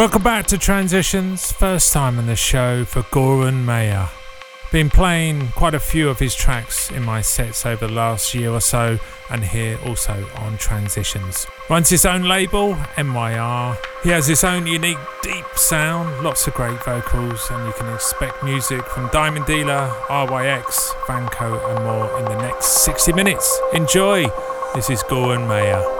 Welcome back to Transitions, first time on the show for Goeran Meyer. Been playing quite a few of his tracks in my sets over the last year or so, and here also on Transitions. Runs his own label, MYR. He has his own unique deep sound, lots of great vocals, and you can expect music from Diamond Dealer, RYX, Vanco, and more in the next 60 minutes. Enjoy! This is Goeran Meyer.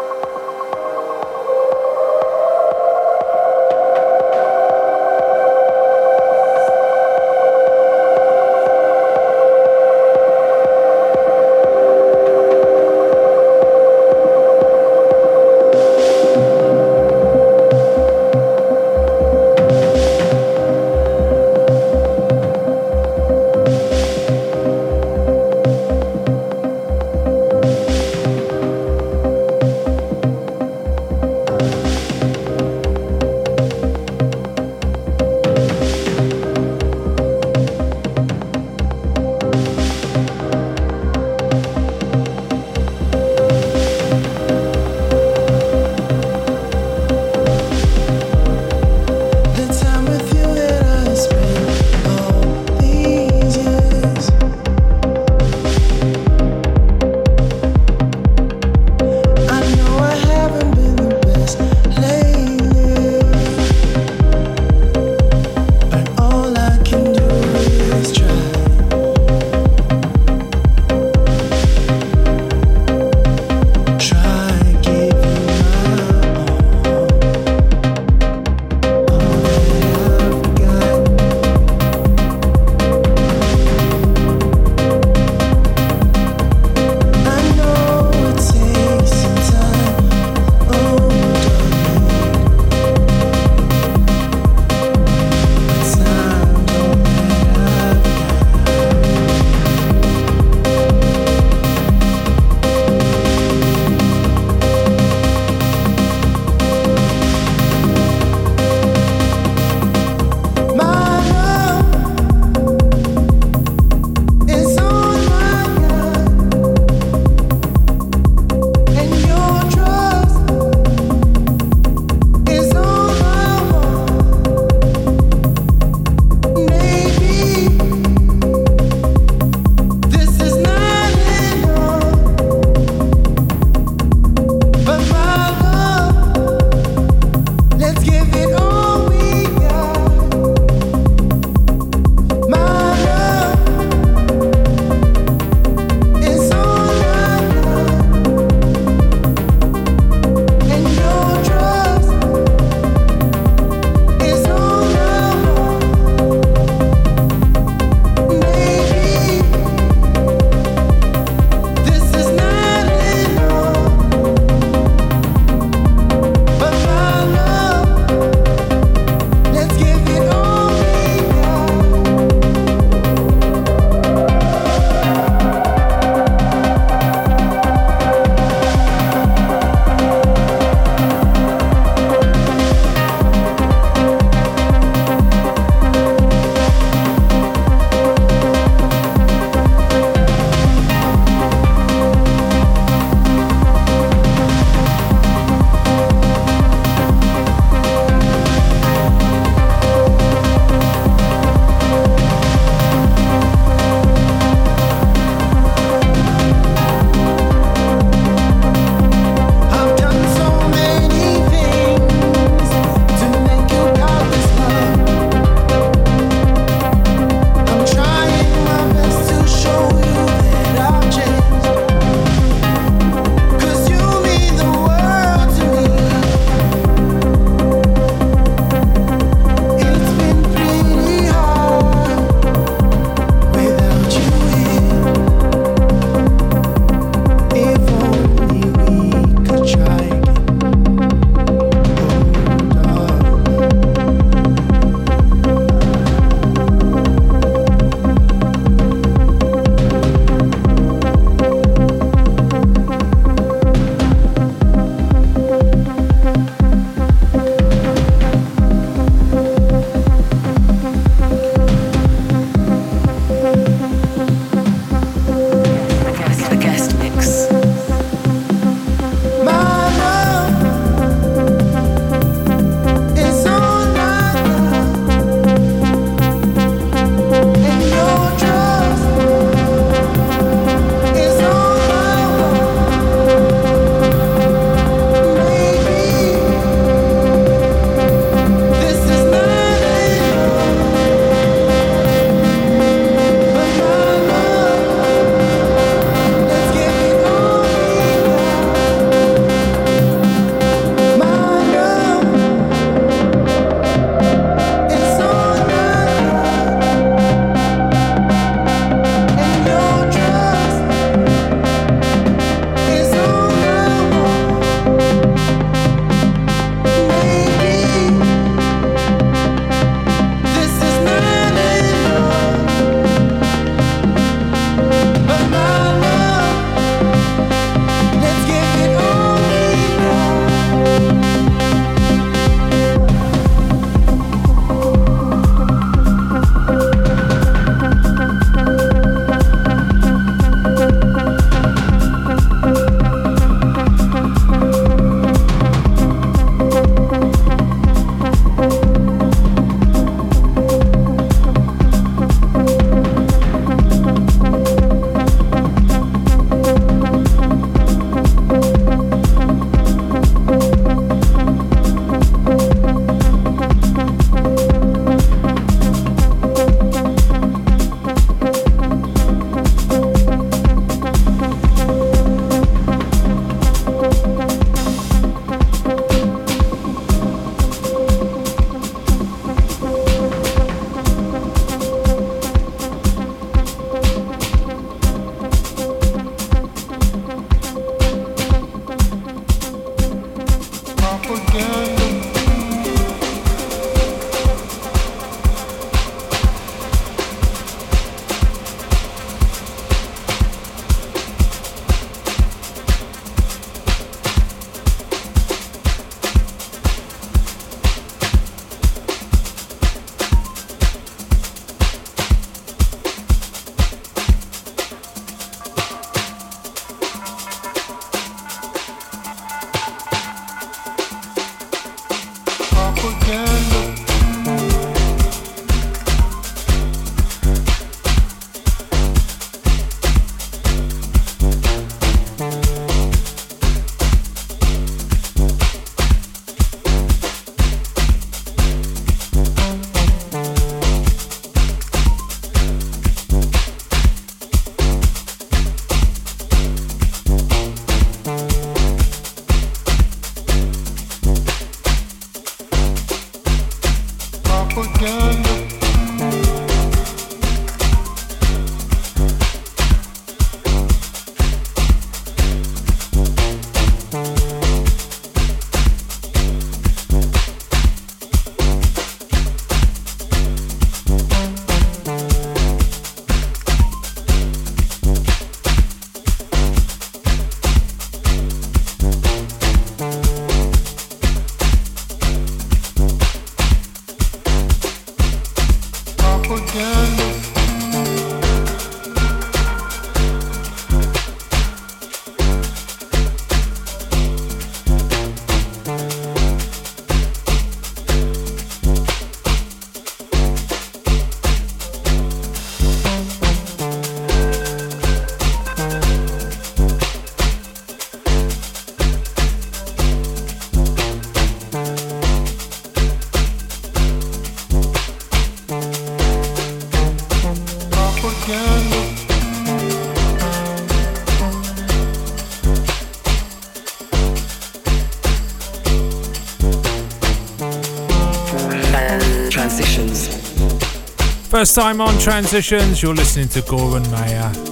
First time on Transitions, you're listening to Goeran Meyer.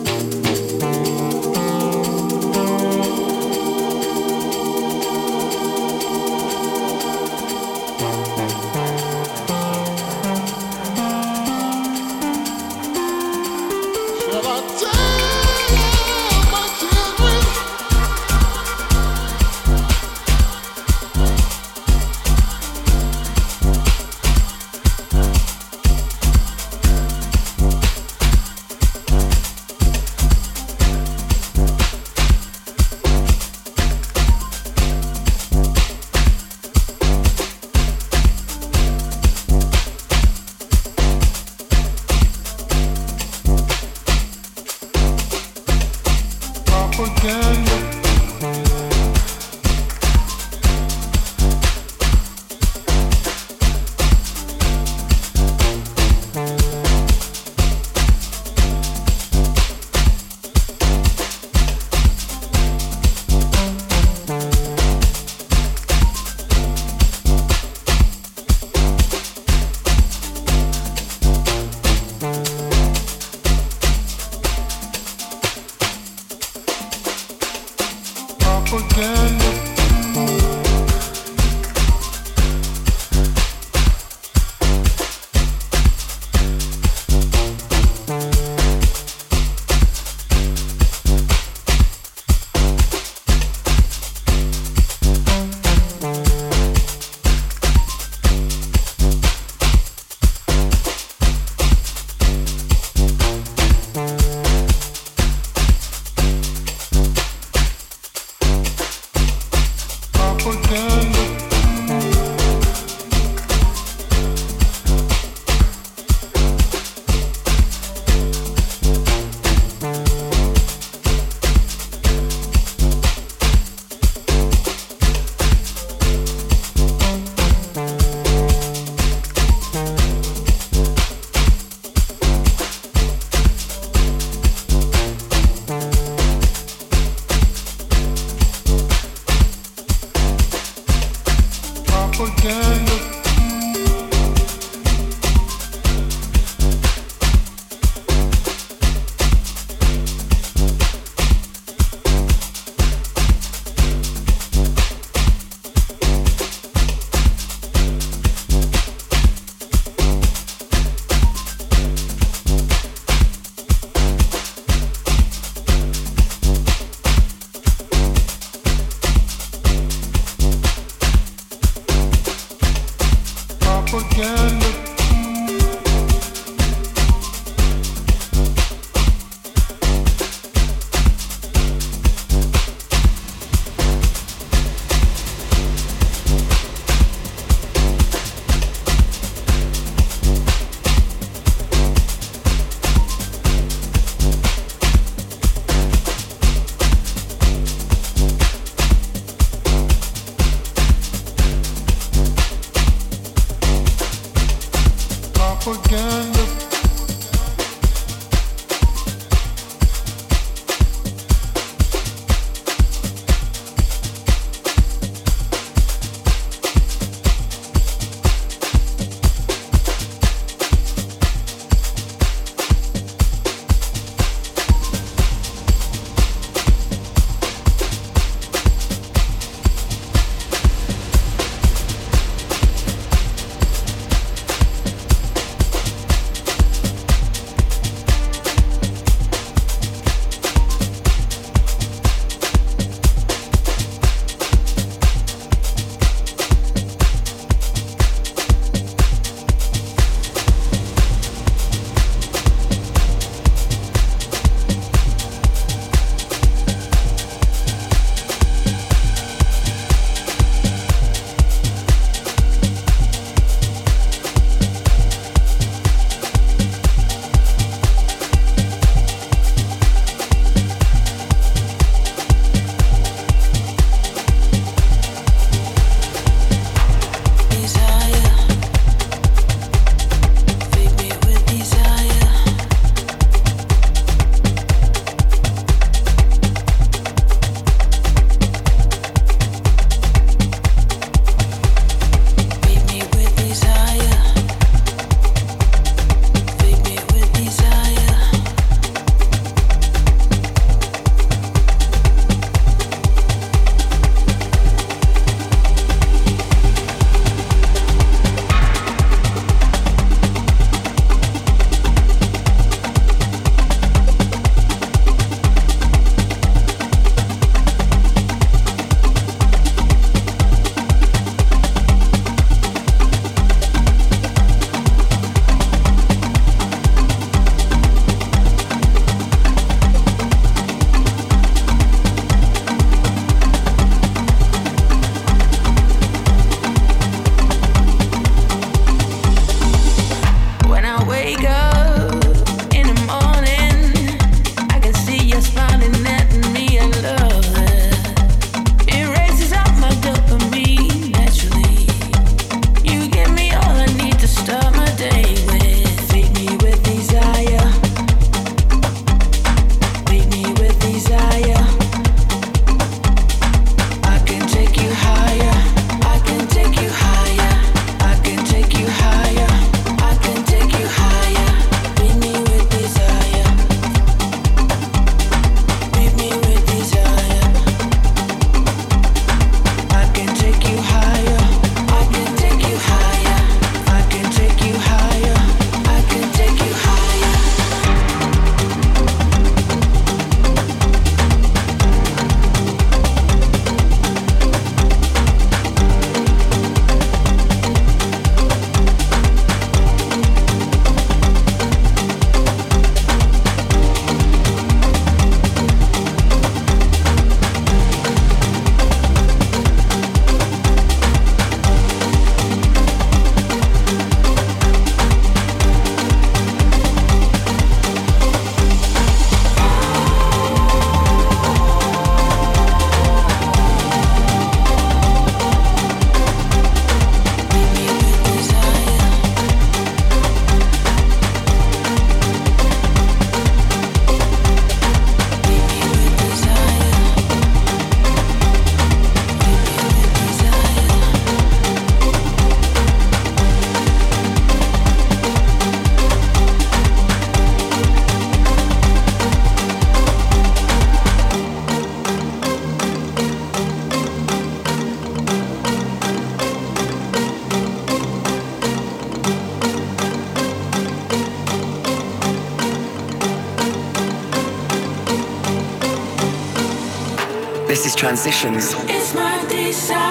Transitions. It's my desire,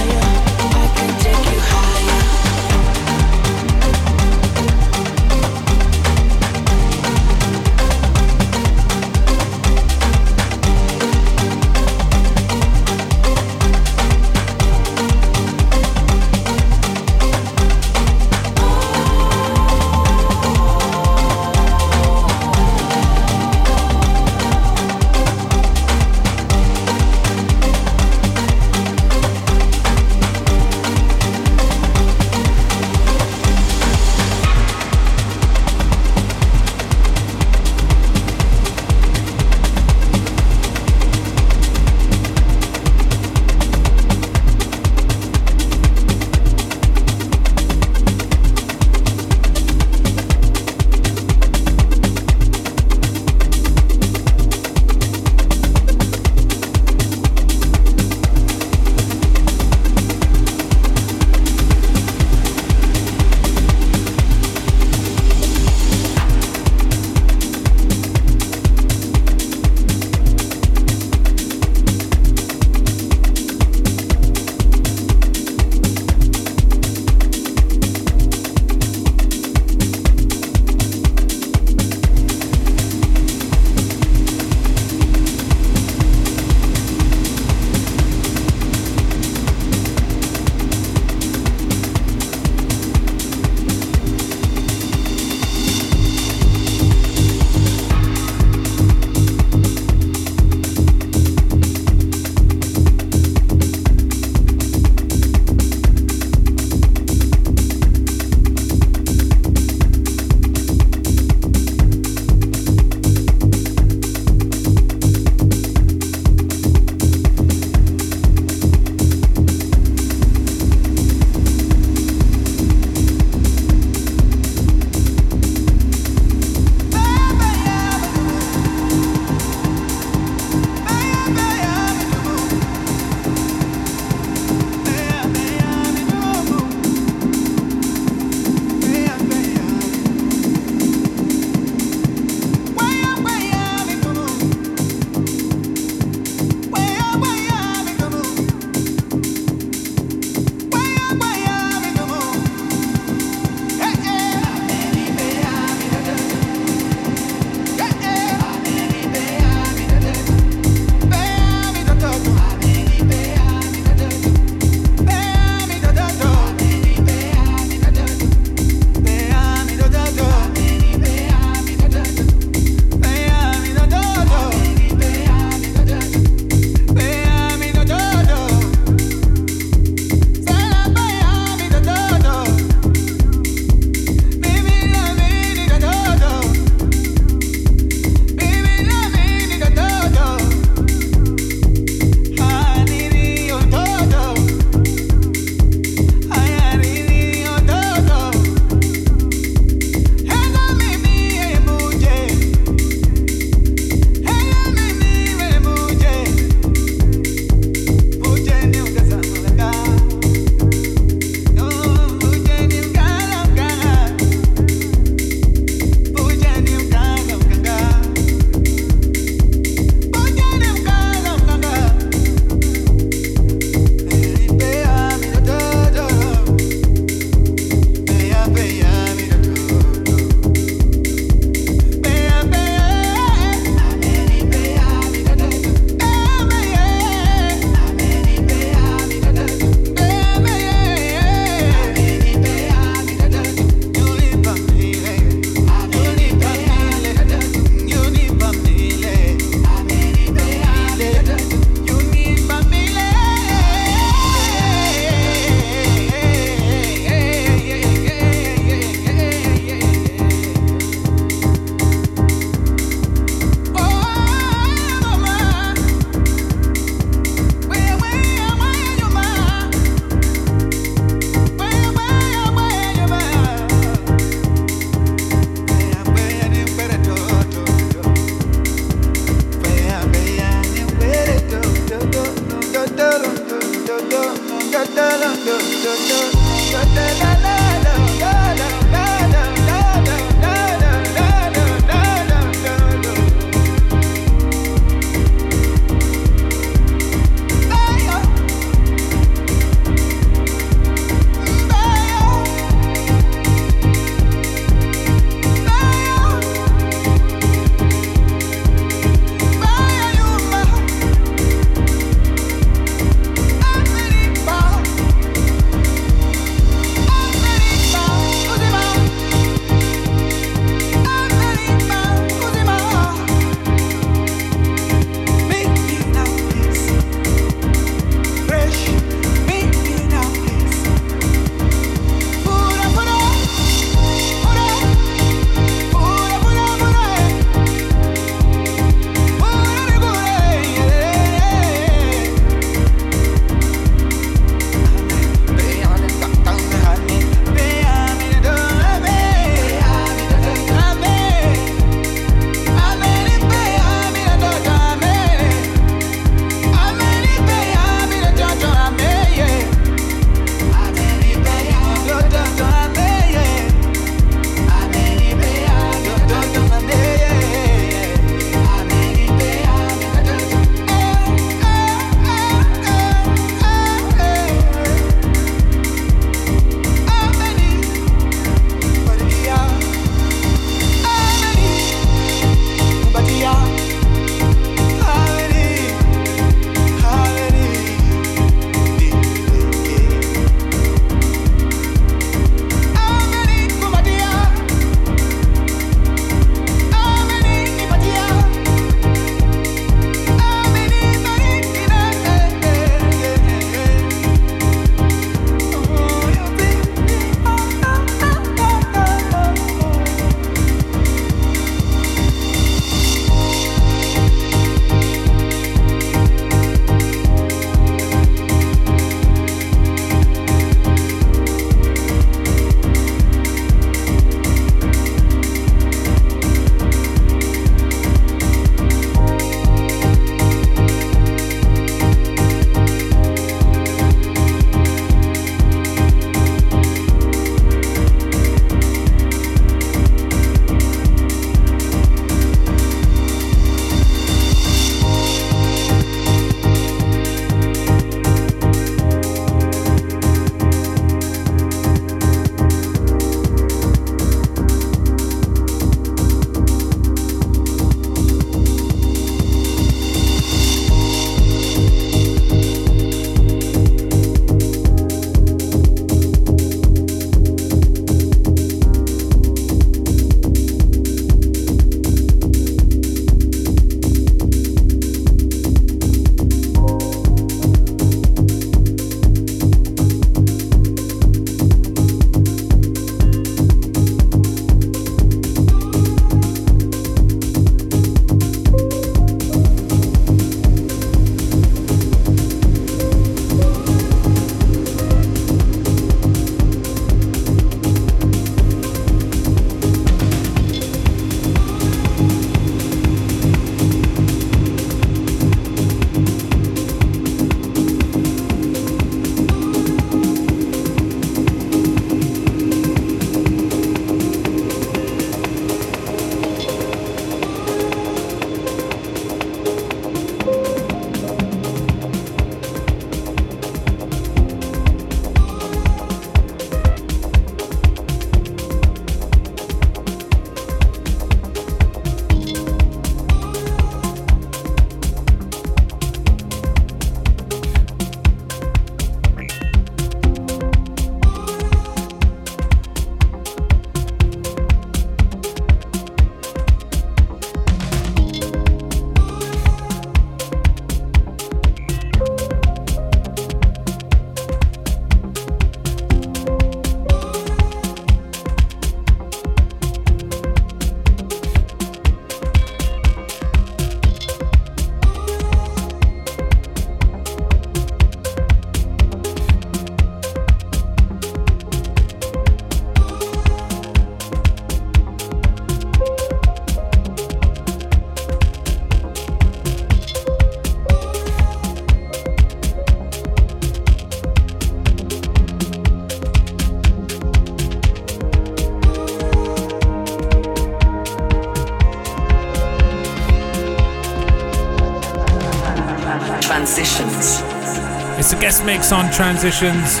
on Transitions.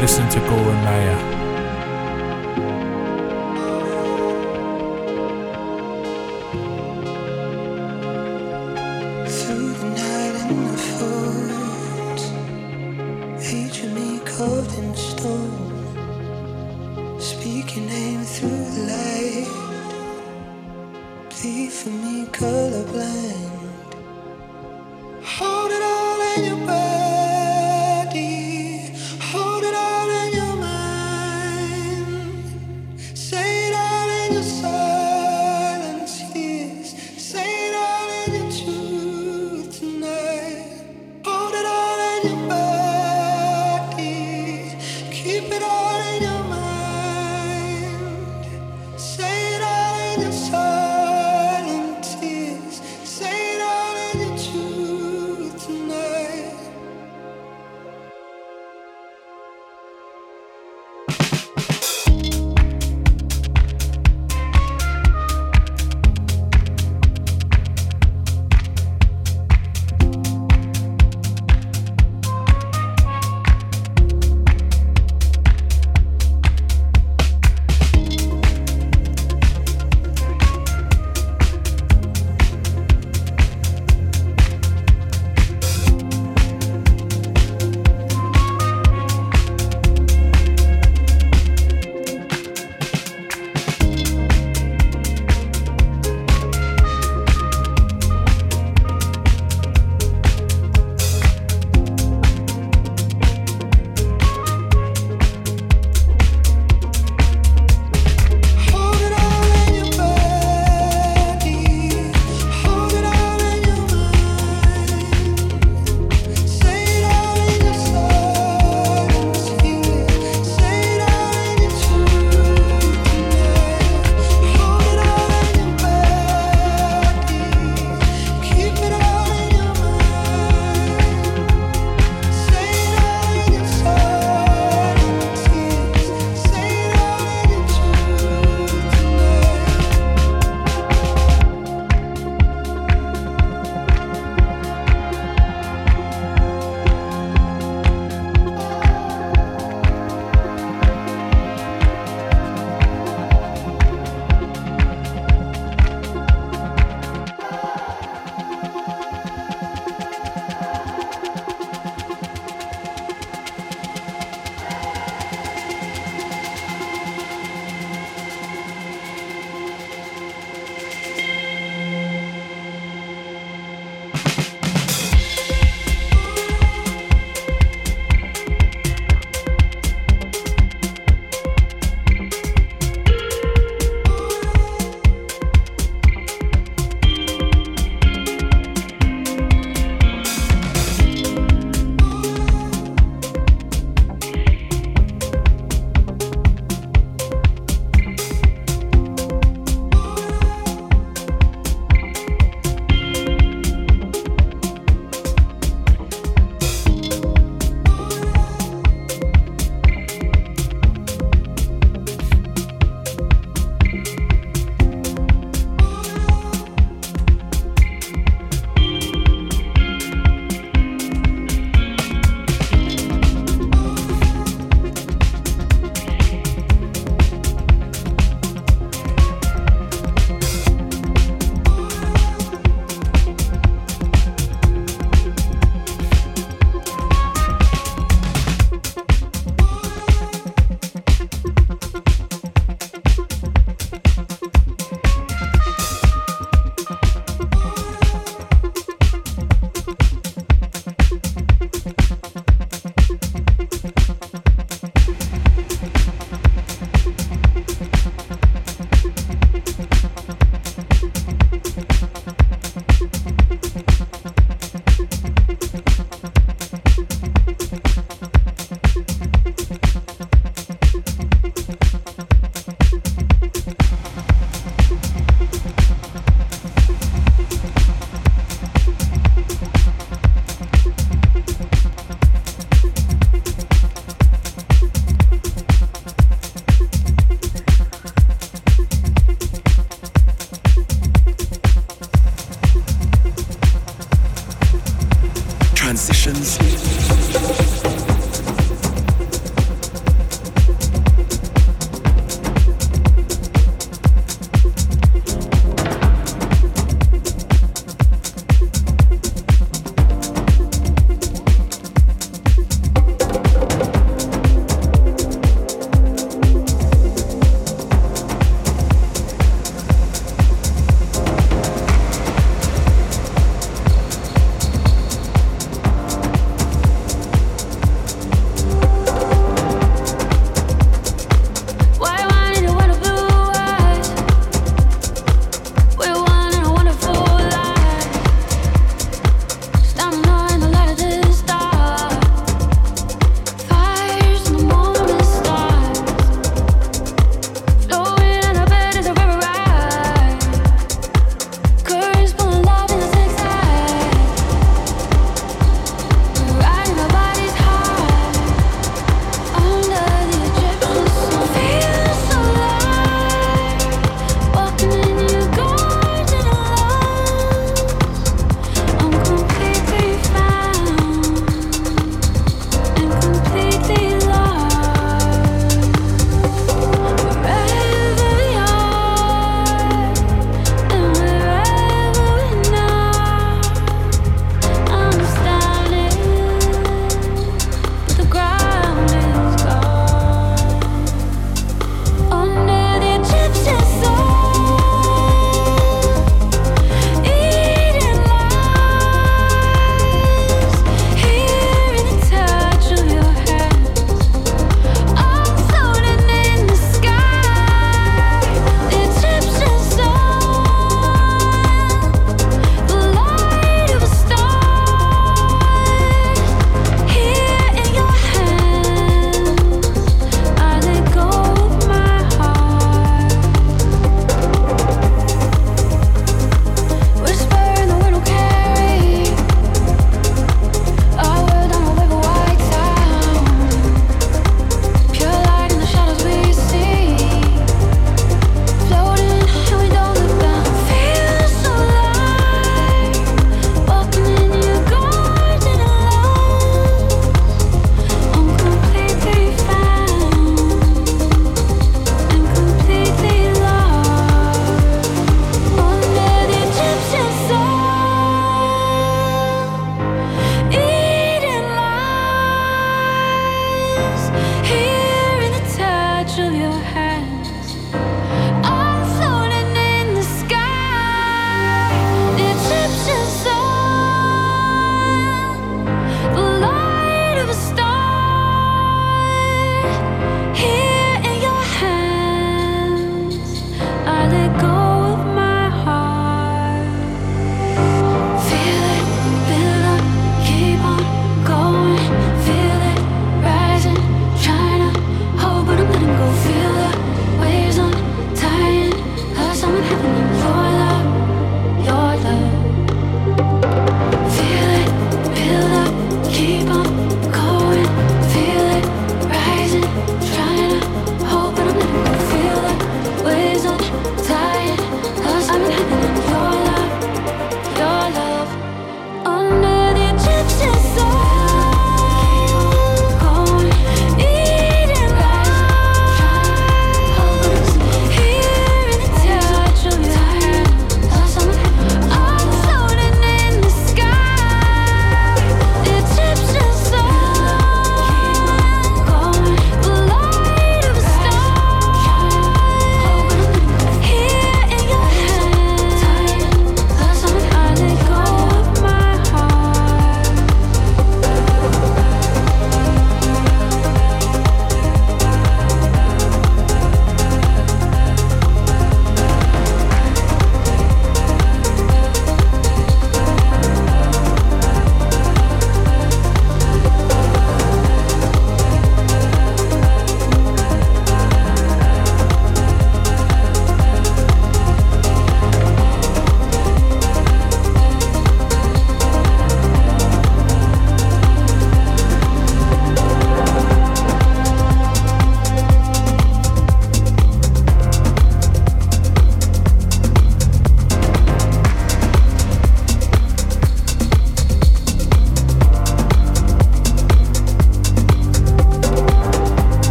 Listen to Goeran Meyer.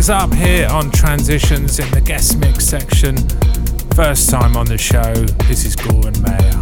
Things up here on Transitions in the guest mix section. First time on the show, this is Goeran Meyer.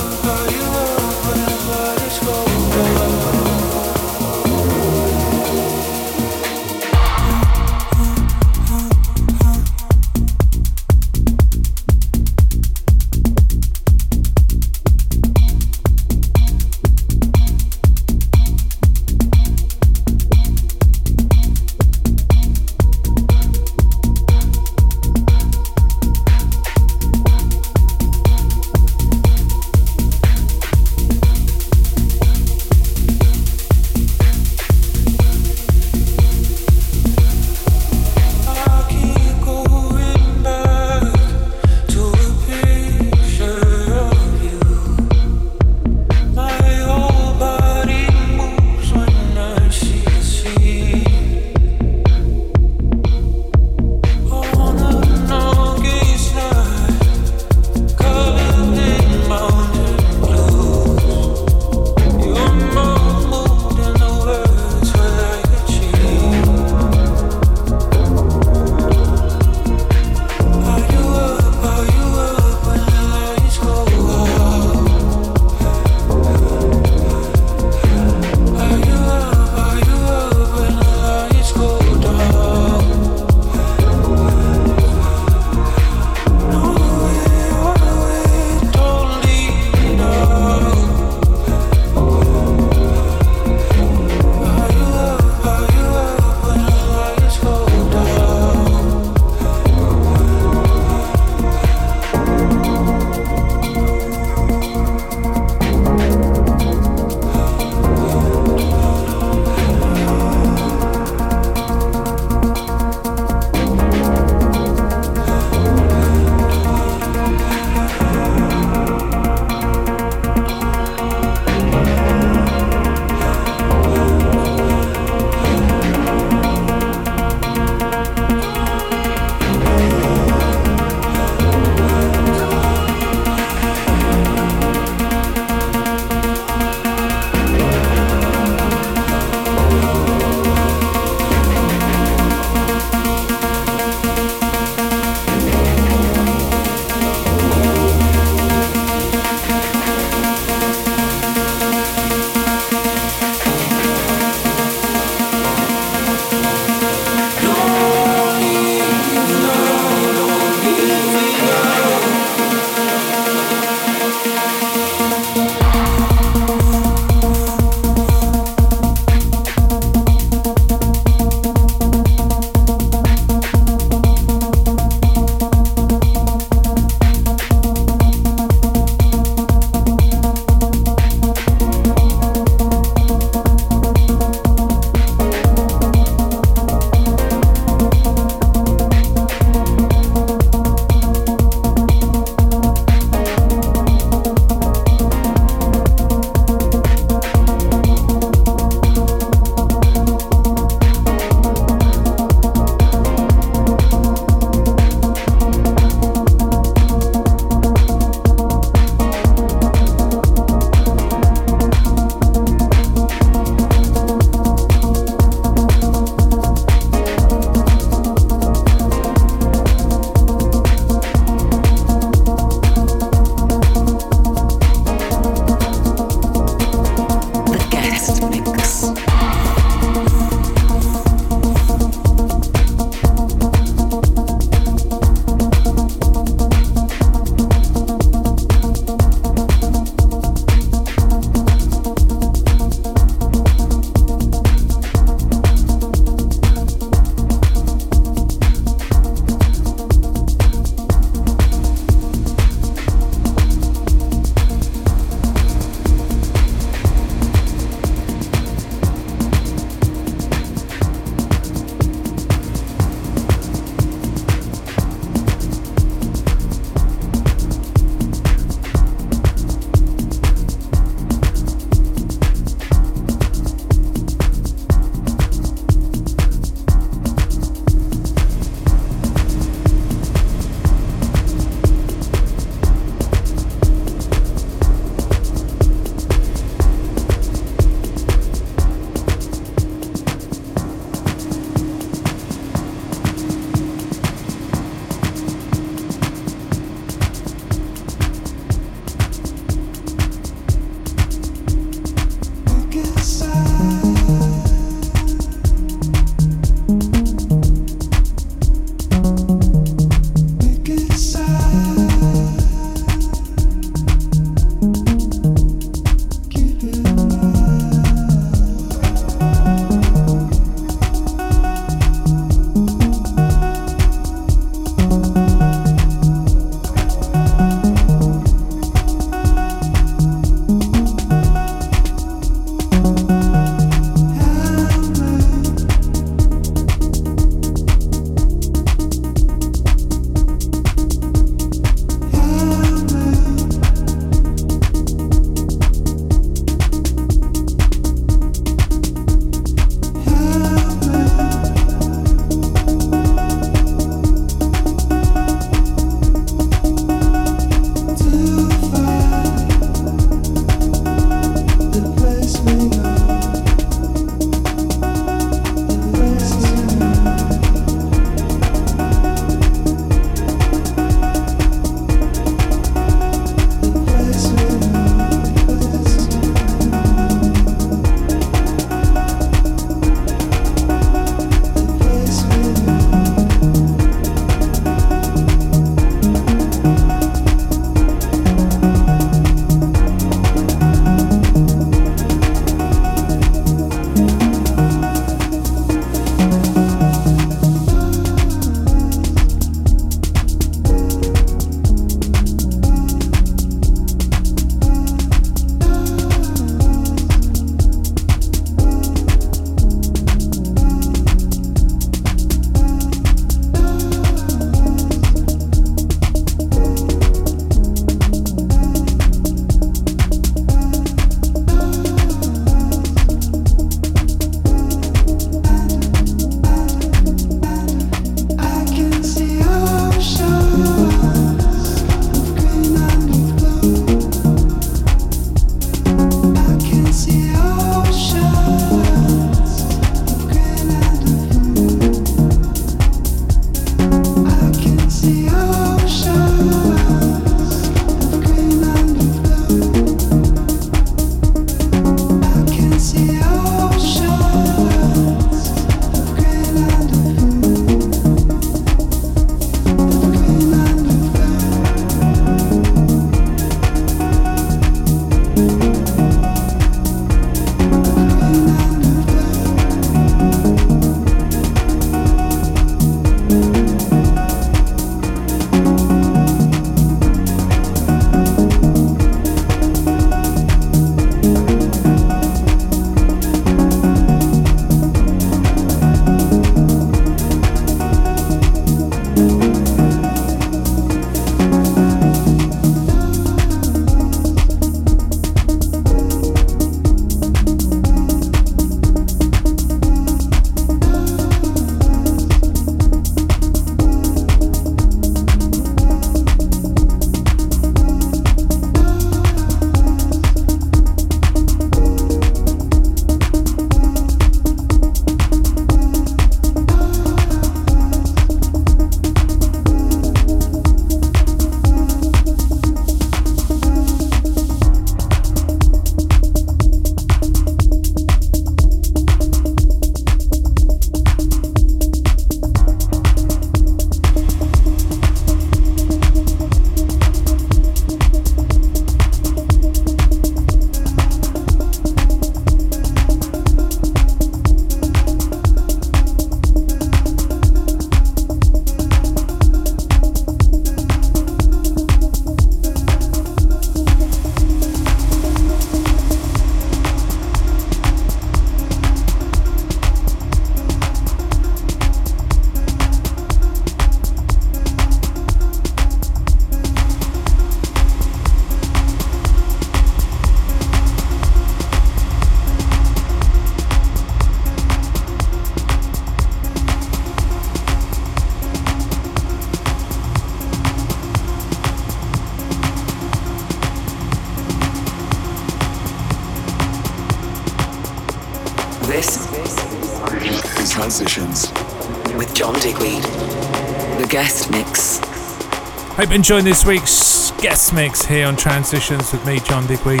Enjoying this week's guest mix here on Transitions with me, John Digweed.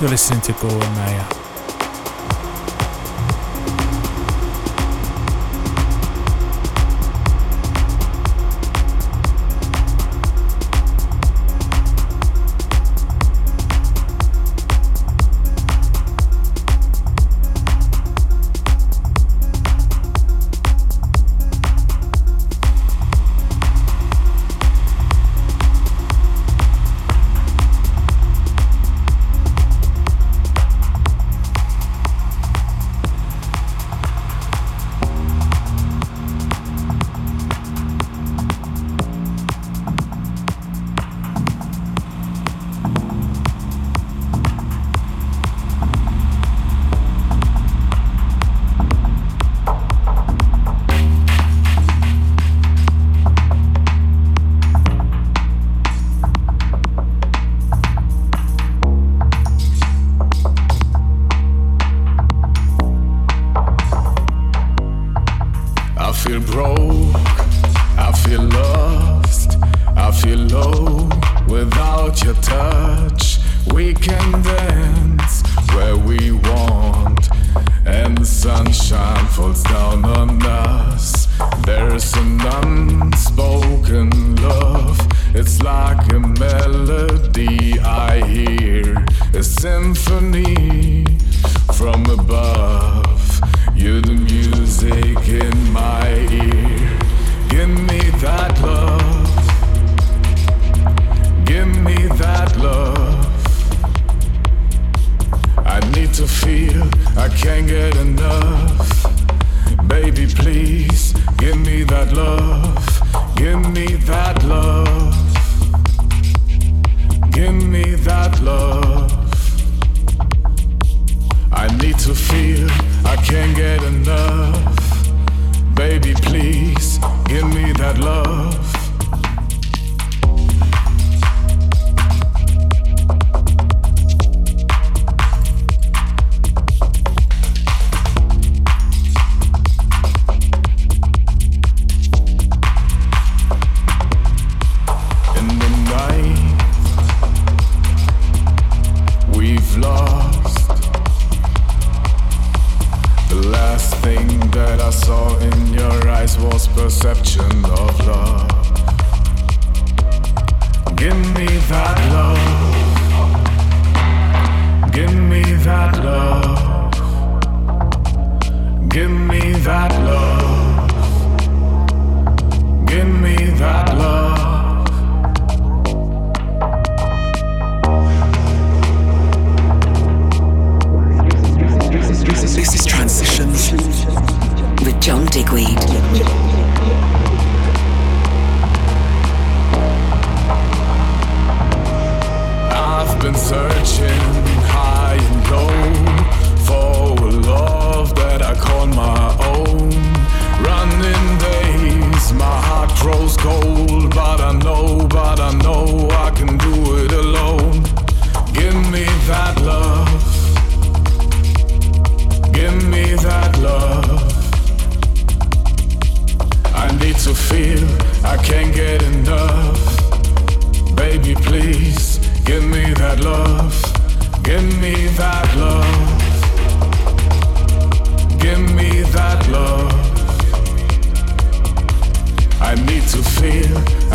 You're listening to Goeran Meyer.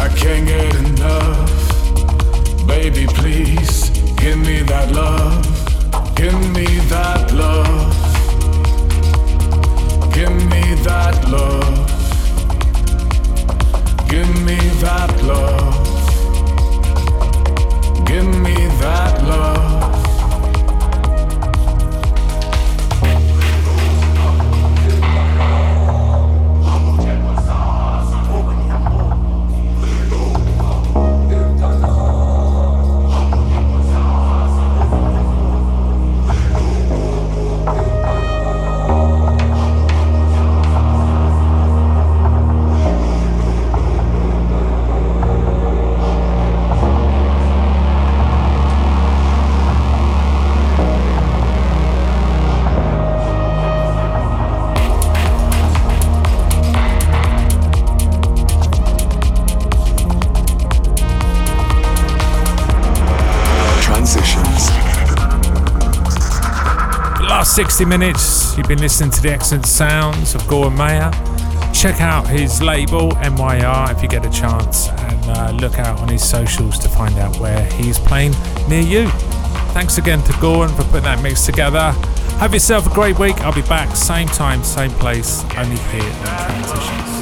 I can't get enough. Baby, please give me that love. Give me that love. Give me that love. Give me that love. Give me that love. 60 minutes, you've been listening to the excellent sounds of Goeran Meyer. Check out his label, MYR, if you get a chance, and uh, look out on his socials to find out where he's playing near you. Thanks again to Goeran for putting that mix together. Have yourself a great week. I'll be back, same time, same place, only here on Transitions.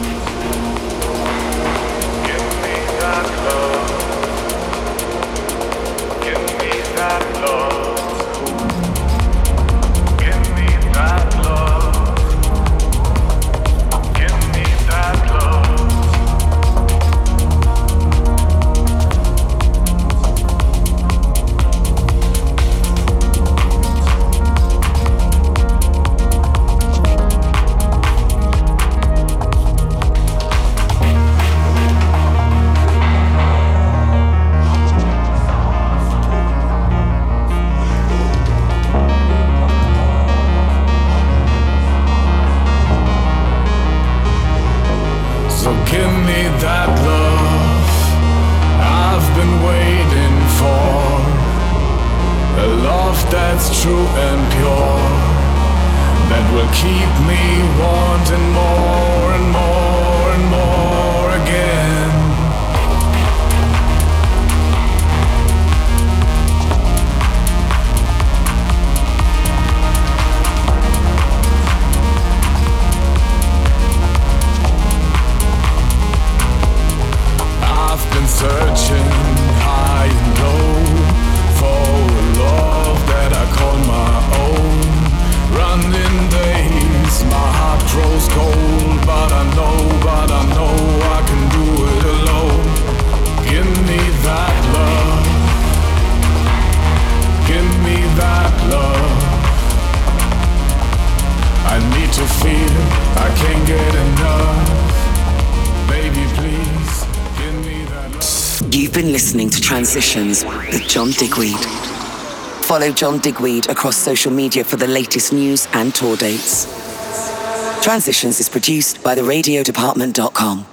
Transitions with John Digweed. Follow John Digweed across social media for the latest news and tour dates. Transitions is produced by the radiodepartment.com.